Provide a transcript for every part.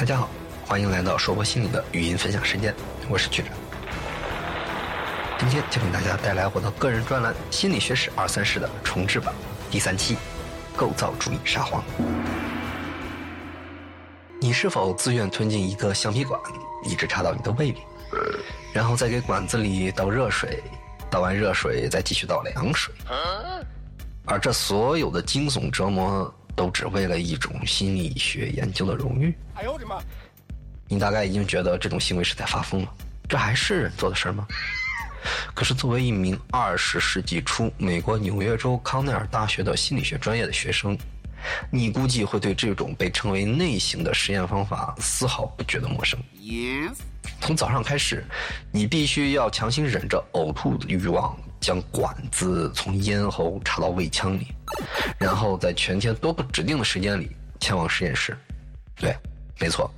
大家好，欢迎来到说博心理的语音分享时间，我是局长。今天就给大家带来我的个人专栏《心理学史二三事》的重制版第三期——构造主义沙皇。你是否自愿吞进一个橡皮管，一直插到你的胃里，然后再给管子里倒热水，倒完热水再继续倒凉水？而这所有的惊悚折磨，都只为了一种心理学研究的荣誉。哎呦我的妈！你大概已经觉得这种行为是在发疯了。这还是人做的事儿吗？可是作为一名二十世纪初美国纽约州康奈尔大学的心理学专业的学生，你估计会对这种被称为内省的实验方法丝毫不觉得陌生。从早上开始，你必须要强行忍着呕吐的欲望。将管子从咽喉插到胃腔里，然后在全天多个指定的时间里前往实验室。对，没错，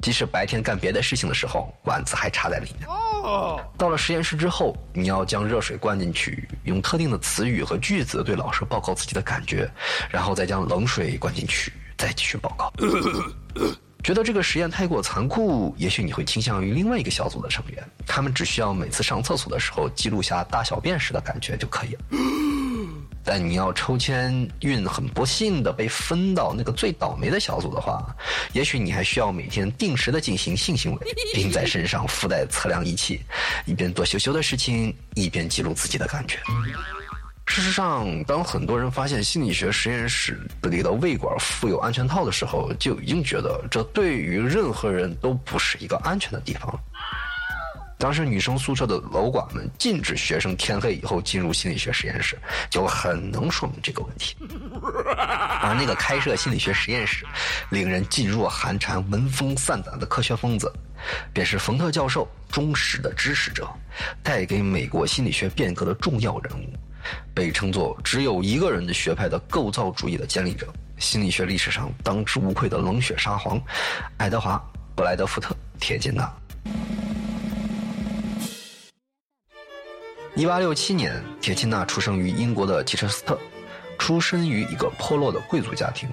即使白天干别的事情的时候，管子还插在里面。哦。到了实验室之后，你要将热水灌进去，用特定的词语和句子对老师报告自己的感觉，然后再将冷水灌进去，再继续报告。觉得这个实验太过残酷，也许你会倾向于另外一个小组的成员，他们只需要每次上厕所的时候记录下大小便时的感觉就可以了。但你要抽签运很不幸的被分到那个最倒霉的小组的话，也许你还需要每天定时的进行性行为，并在身上附带测量仪器，一边做羞羞的事情，一边记录自己的感觉。事实上，当很多人发现心理学实验室里的胃管附有安全套的时候，就已经觉得这对于任何人都不是一个安全的地方。当时女生宿舍的楼管们禁止学生天黑以后进入心理学实验室，就很能说明这个问题。而那个开设心理学实验室、令人噤若寒蝉、闻风丧胆的科学疯子，便是冯特教授忠实的支持者，带给美国心理学变革的重要人物。被称作只有一个人的学派的构造主义的建立者，心理学历史上当之无愧的冷血沙皇，爱德华·布莱德福特·铁金纳。一八六七年，铁金纳出生于英国的吉彻斯特，出身于一个破落的贵族家庭。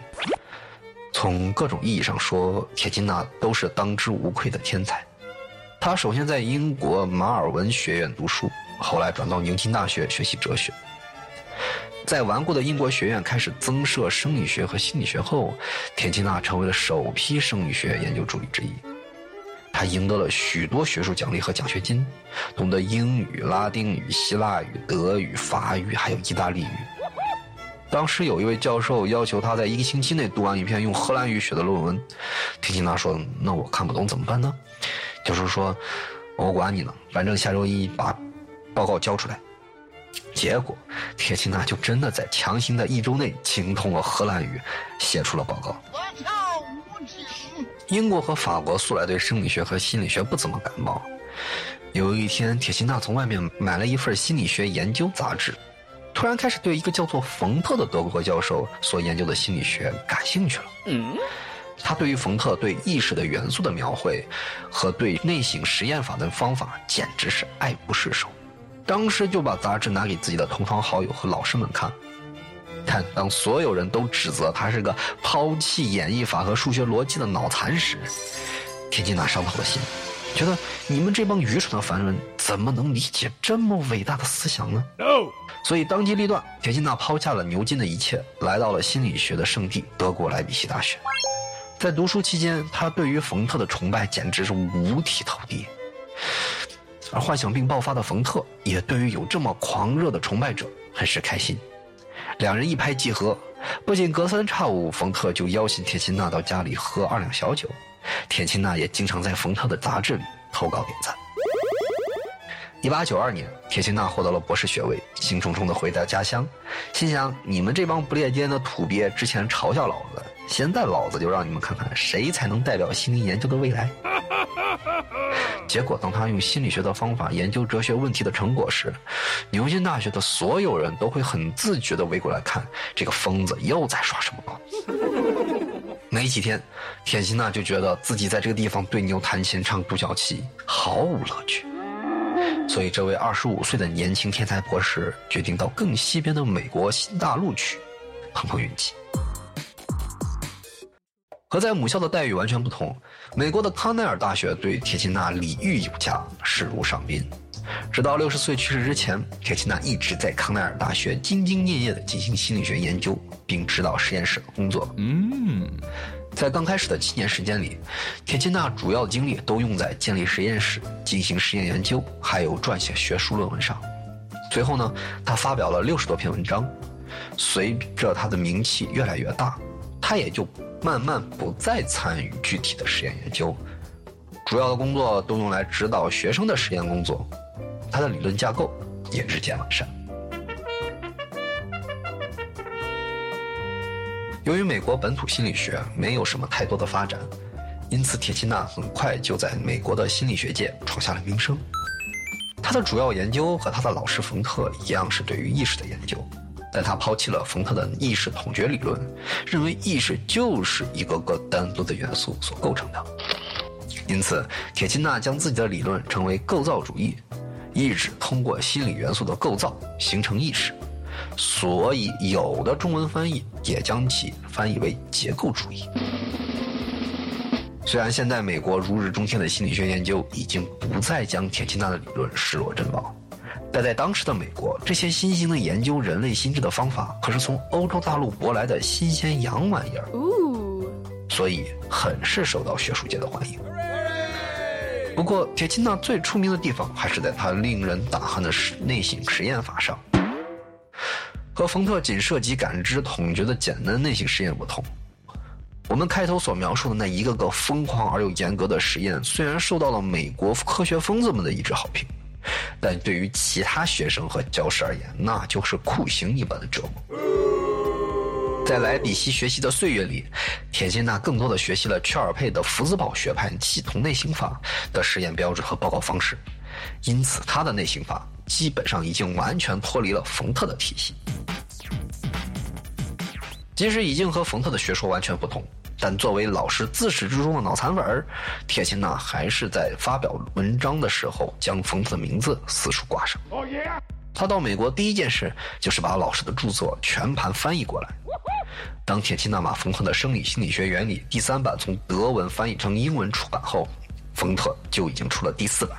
从各种意义上说，铁金纳都是当之无愧的天才。他首先在英国马尔文学院读书。后来转到牛津大学学习哲学，在顽固的英国学院开始增设生理学和心理学后，田奇纳成为了首批生理学研究助理之一。他赢得了许多学术奖励和奖学金，懂得英语、拉丁语、希腊语、德语、法语，还有意大利语。当时有一位教授要求他在一个星期内读完一篇用荷兰语写的论文，田奇纳说：“那我看不懂怎么办呢？”教授说：“我管你呢，反正下周一把。”报告交出来，结果铁钦纳就真的在强行的一周内精通了荷兰语，写出了报告。英国和法国素来对生理学和心理学不怎么感冒。有一天，铁钦纳从外面买了一份心理学研究杂志，突然开始对一个叫做冯特的德国教授所研究的心理学感兴趣了。嗯，他对于冯特对意识的元素的描绘和对内省实验法的方法简直是爱不释手。当时就把杂志拿给自己的同窗好友和老师们看，但当所有人都指责他是个抛弃演绎法和数学逻辑的脑残时，田金娜伤透了心，觉得你们这帮愚蠢的凡人怎么能理解这么伟大的思想呢？所以当机立断，田金娜抛下了牛津的一切，来到了心理学的圣地德国莱比锡大学。在读书期间，他对于冯特的崇拜简直是五体投地。而幻想病爆发的冯特也对于有这么狂热的崇拜者很是开心，两人一拍即合，不仅隔三差五冯特就邀请铁钦纳到家里喝二两小酒，铁钦纳也经常在冯特的杂志里投稿点赞。一八九二年，铁钦纳获得了博士学位，兴冲冲地回到家乡，心想：你们这帮不列颠的土鳖之前嘲笑老子，现在老子就让你们看看谁才能代表心理研究的未来。结果，当他用心理学的方法研究哲学问题的成果时，牛津大学的所有人都会很自觉地围过来看这个疯子又在耍什么宝。没几天，田心娜就觉得自己在这个地方对牛弹琴、唱独角戏毫无乐趣，所以这位二十五岁的年轻天才博士决定到更西边的美国新大陆去碰碰运气。和在母校的待遇完全不同，美国的康奈尔大学对铁钦纳礼遇有加，视如上宾。直到六十岁去世之前，铁钦纳一直在康奈尔大学兢兢业业地进行心理学研究，并指导实验室的工作。嗯，在刚开始的七年时间里，铁钦纳主要的精力都用在建立实验室、进行实验研究，还有撰写学术论文上。随后呢，他发表了六十多篇文章。随着他的名气越来越大，他也就。慢慢不再参与具体的实验研究，主要的工作都用来指导学生的实验工作，他的理论架构也日渐完善。由于美国本土心理学没有什么太多的发展，因此铁钦纳很快就在美国的心理学界闯下了名声。他的主要研究和他的老师冯特一样，是对于意识的研究。但他抛弃了冯特的意识统觉理论，认为意识就是一个个单独的元素所构成的。因此，铁钦纳将自己的理论称为构造主义，意指通过心理元素的构造形成意识。所以，有的中文翻译也将其翻译为结构主义。虽然现在美国如日中天的心理学研究已经不再将铁钦纳的理论视若珍宝。但在当时的美国，这些新兴的研究人类心智的方法可是从欧洲大陆舶来的新鲜洋玩意儿，所以很是受到学术界的欢迎。不过，铁钦纳最出名的地方还是在他令人胆寒的内省实验法上。和冯特仅涉及感知统觉的简单内省实验不同，我们开头所描述的那一个个疯狂而又严格的实验，虽然受到了美国科学疯子们的一致好评。但对于其他学生和教师而言，那就是酷刑一般的折磨。在莱比锡学习的岁月里，铁钦纳更多的学习了屈尔佩的福兹堡学派系统内省法的实验标志和报告方式，因此他的内省法基本上已经完全脱离了冯特的体系。即使已经和冯特的学说完全不同。但作为老师自始至终的脑残粉儿，铁钦纳还是在发表文章的时候将冯特的名字四处挂上。他到美国第一件事就是把老师的著作全盘翻译过来。当铁钦纳把冯特的《生理心理学原理》第三版从德文翻译成英文出版后。冯特就已经出了第四版，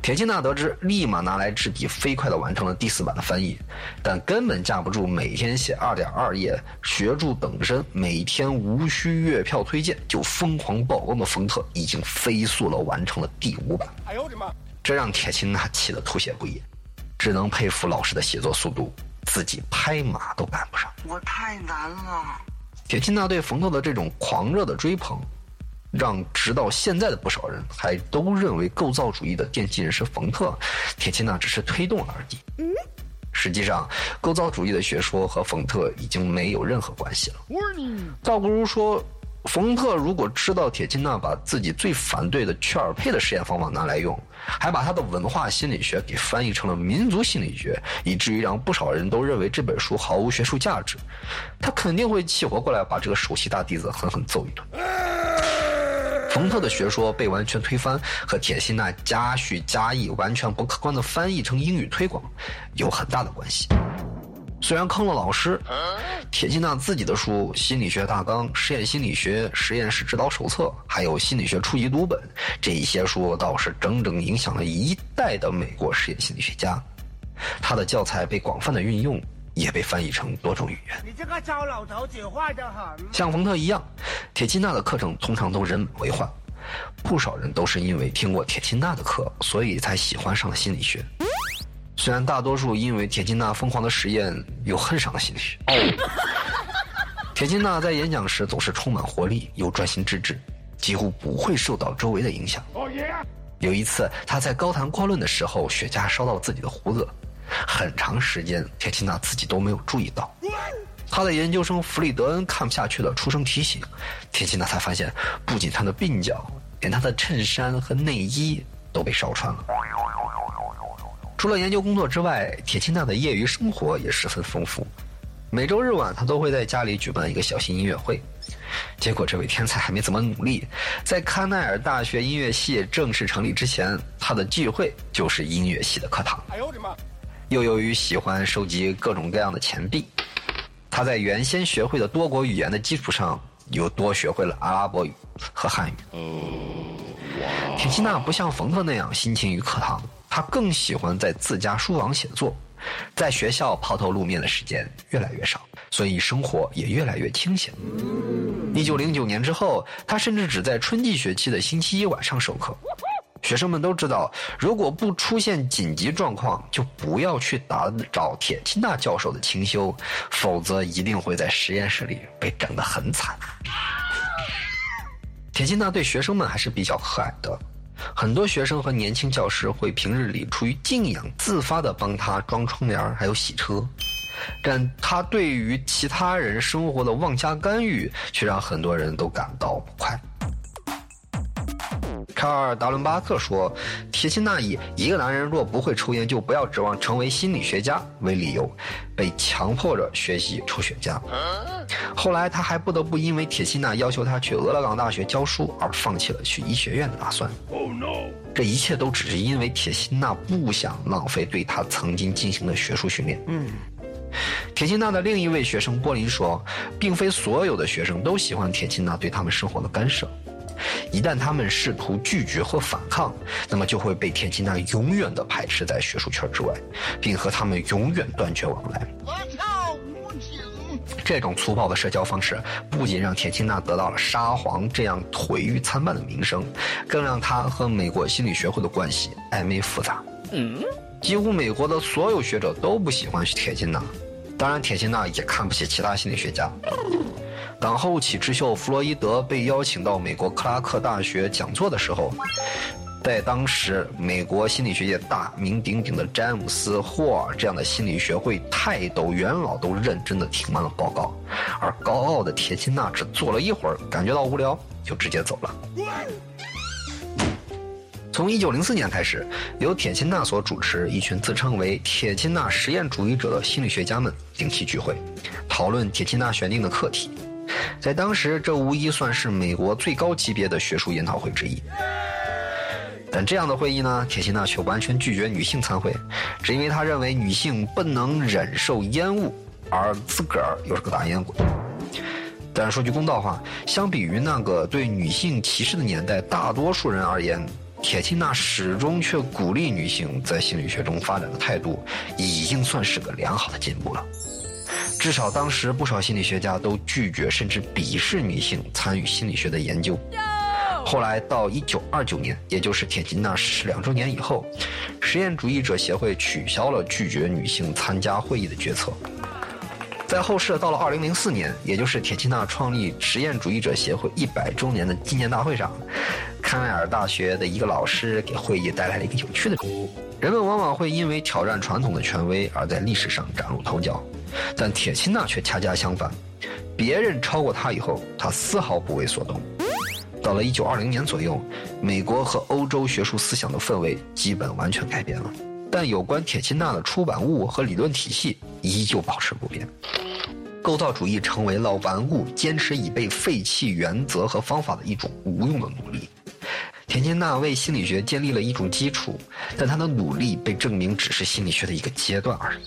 铁钦纳得知，立马拿来纸笔，飞快地完成了第四版的翻译，但根本架不住每天写二点二页学著等身，每天无需月票推荐就疯狂曝光的冯特，已经飞速地完成了第五版。哎呦我的妈！这让铁钦纳气得吐血不已，只能佩服老师的写作速度，自己拍马都赶不上。我太难了。铁钦纳对冯特的这种狂热的追捧。让直到现在的不少人还都认为构造主义的奠基人是冯特，铁钦纳只是推动了而已。嗯实际上，构造主义的学说和冯特已经没有任何关系了。倒不如说，冯特如果知道铁钦纳把自己最反对的屈尔佩的实验方法拿来用，还把他的文化心理学给翻译成了民族心理学，以至于让不少人都认为这本书毫无学术价值，他肯定会气活过来，把这个首席大弟子狠狠揍一顿。冯特的学说被完全推翻，和铁钦纳加叙加意、完全不客观的翻译成英语推广有很大的关系。虽然坑了老师，铁钦纳自己的书《心理学大纲》《实验心理学》《实验室指导手册》还有《心理学初级读本》这一些书倒是整整影响了一代的美国实验心理学家。他的教材被广泛的运用。也被翻译成多种语言。你这个糟老头子坏得很。像冯特一样，铁钦纳的课程通常都人满为患。不少人都是因为听过铁钦纳的课，所以才喜欢上了心理学。虽然大多数因为铁钦纳疯狂的实验又恨上了心理学。铁钦纳在演讲时总是充满活力又专心致志，几乎不会受到周围的影响。有一次他在高谈阔论的时候，雪茄烧到了自己的胡子。很长时间，铁奇娜自己都没有注意到。他的研究生弗里德恩看不下去了，出声提醒。铁奇娜才发现，不仅他的鬓角，连他的衬衫和内衣都被烧穿了。除了研究工作之外，铁奇娜的业余生活也十分丰富。每周日晚，他都会在家里举办一个小型音乐会。结果，这位天才还没怎么努力，在康奈尔大学音乐系正式成立之前，他的聚会就是音乐系的课堂。哎呦我的妈！又由于喜欢收集各种各样的钱币，他在原先学会的多国语言的基础上，又多学会了阿拉伯语和汉语。铁西娜不像冯特那样辛勤于课堂，他更喜欢在自家书房写作，在学校抛头露面的时间越来越少，所以生活也越来越清闲。一九零九年之后，他甚至只在春季学期的星期一晚上授课。学生们都知道，如果不出现紧急状况，就不要去打扰铁钦纳教授的清修，否则一定会在实验室里被整得很惨。铁钦纳对学生们还是比较和蔼的，很多学生和年轻教师会平日里出于敬仰，自发的帮他装窗帘还有洗车，但他对于其他人生活的妄加干预，却让很多人都感到不快。卡尔·达伦巴克说：“铁钦纳以一个男人若不会抽烟，就不要指望成为心理学家为理由，被强迫着学习抽雪茄。后来他还不得不因为铁钦纳要求他去俄勒冈大学教书而放弃了去医学院的打算。这一切都只是因为铁钦纳不想浪费对他曾经进行的学术训练。”嗯。铁钦纳的另一位学生波林说：“并非所有的学生都喜欢铁钦纳对他们生活的干涉。”一旦他们试图拒绝或反抗，那么就会被铁钦纳永远的排斥在学术圈之外，并和他们永远断绝往来。我操，无情这种粗暴的社交方式不仅让铁钦纳得到了沙皇这样毁誉参半的名声，更让他和美国心理学会的关系暧昧复杂。嗯，几乎美国的所有学者都不喜欢铁钦纳，当然铁钦纳也看不起其他心理学家。当后起之秀弗洛伊德被邀请到美国克拉克大学讲座的时候，在当时美国心理学界大名鼎鼎的詹姆斯霍尔这样的心理学会泰斗元老都认真的听完了报告，而高傲的铁钦纳只坐了一会儿，感觉到无聊就直接走了。从1904年开始，由铁钦纳所主持，一群自称为“铁钦纳实验主义者”的心理学家们定期聚会，讨论铁钦纳选定的课题。在当时，这无疑算是美国最高级别的学术研讨会之一。但这样的会议呢，铁钦纳却完全拒绝女性参会，只因为他认为女性不能忍受烟雾，而自个儿又是个大烟鬼。但说句公道话，相比于那个对女性歧视的年代，大多数人而言，铁钦纳始终却鼓励女性在心理学中发展的态度，已经算是个良好的进步了。至少当时不少心理学家都拒绝甚至鄙视女性参与心理学的研究。后来到一九二九年，也就是铁钦纳逝世两周年以后，实验主义者协会取消了拒绝女性参加会议的决策。在后世到了二零零四年，也就是铁钦纳创立实验主义者协会一百周年的纪念大会上，康奈尔大学的一个老师给会议带来了一个有趣的人们往往会因为挑战传统的权威而在历史上崭露头角。但铁钦纳却恰恰相反，别人超过他以后，他丝毫不为所动。到了一九二零年左右，美国和欧洲学术思想的氛围基本完全改变了，但有关铁钦纳的出版物和理论体系依旧保持不变。构造主义成为了顽固、坚持已被废弃原则和方法的一种无用的努力。铁钦纳为心理学建立了一种基础，但他的努力被证明只是心理学的一个阶段而已。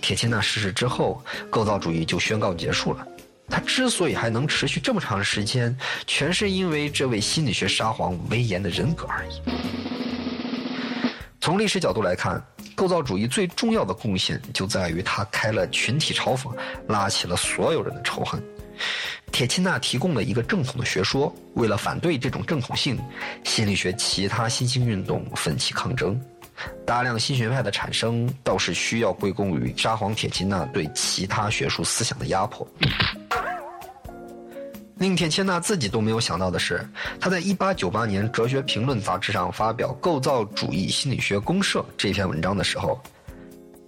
铁钦纳逝世之后，构造主义就宣告结束了。他之所以还能持续这么长时间，全是因为这位心理学沙皇威严的人格而已。从历史角度来看，构造主义最重要的贡献就在于他开了群体嘲讽，拉起了所有人的仇恨。铁钦纳提供了一个正统的学说，为了反对这种正统性，心理学其他新兴运动奋起抗争。大量新学派的产生倒是需要归功于沙皇铁钦纳对其他学术思想的压迫。令铁钦纳自己都没有想到的是，他在1898年《哲学评论》杂志上发表《构造主义心理学公社》这篇文章的时候，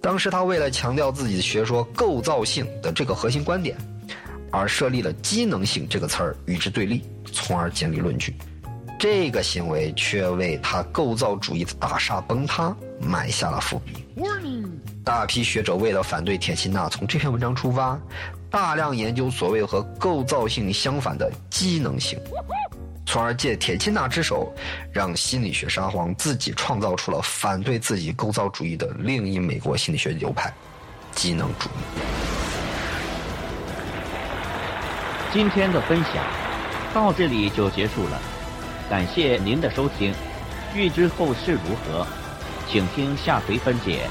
当时他为了强调自己的学说构造性的这个核心观点，而设立了机能性这个词儿与之对立，从而建立论据。这个行为却为他构造主义的大厦崩塌埋下了伏笔。大批学者为了反对铁钦纳，从这篇文章出发，大量研究所谓和构造性相反的机能性，从而借铁钦纳之手，让心理学沙皇自己创造出了反对自己构造主义的另一美国心理学流派——机能主义。今天的分享到这里就结束了，感谢您的收听。欲知后事如何，请听下回分解。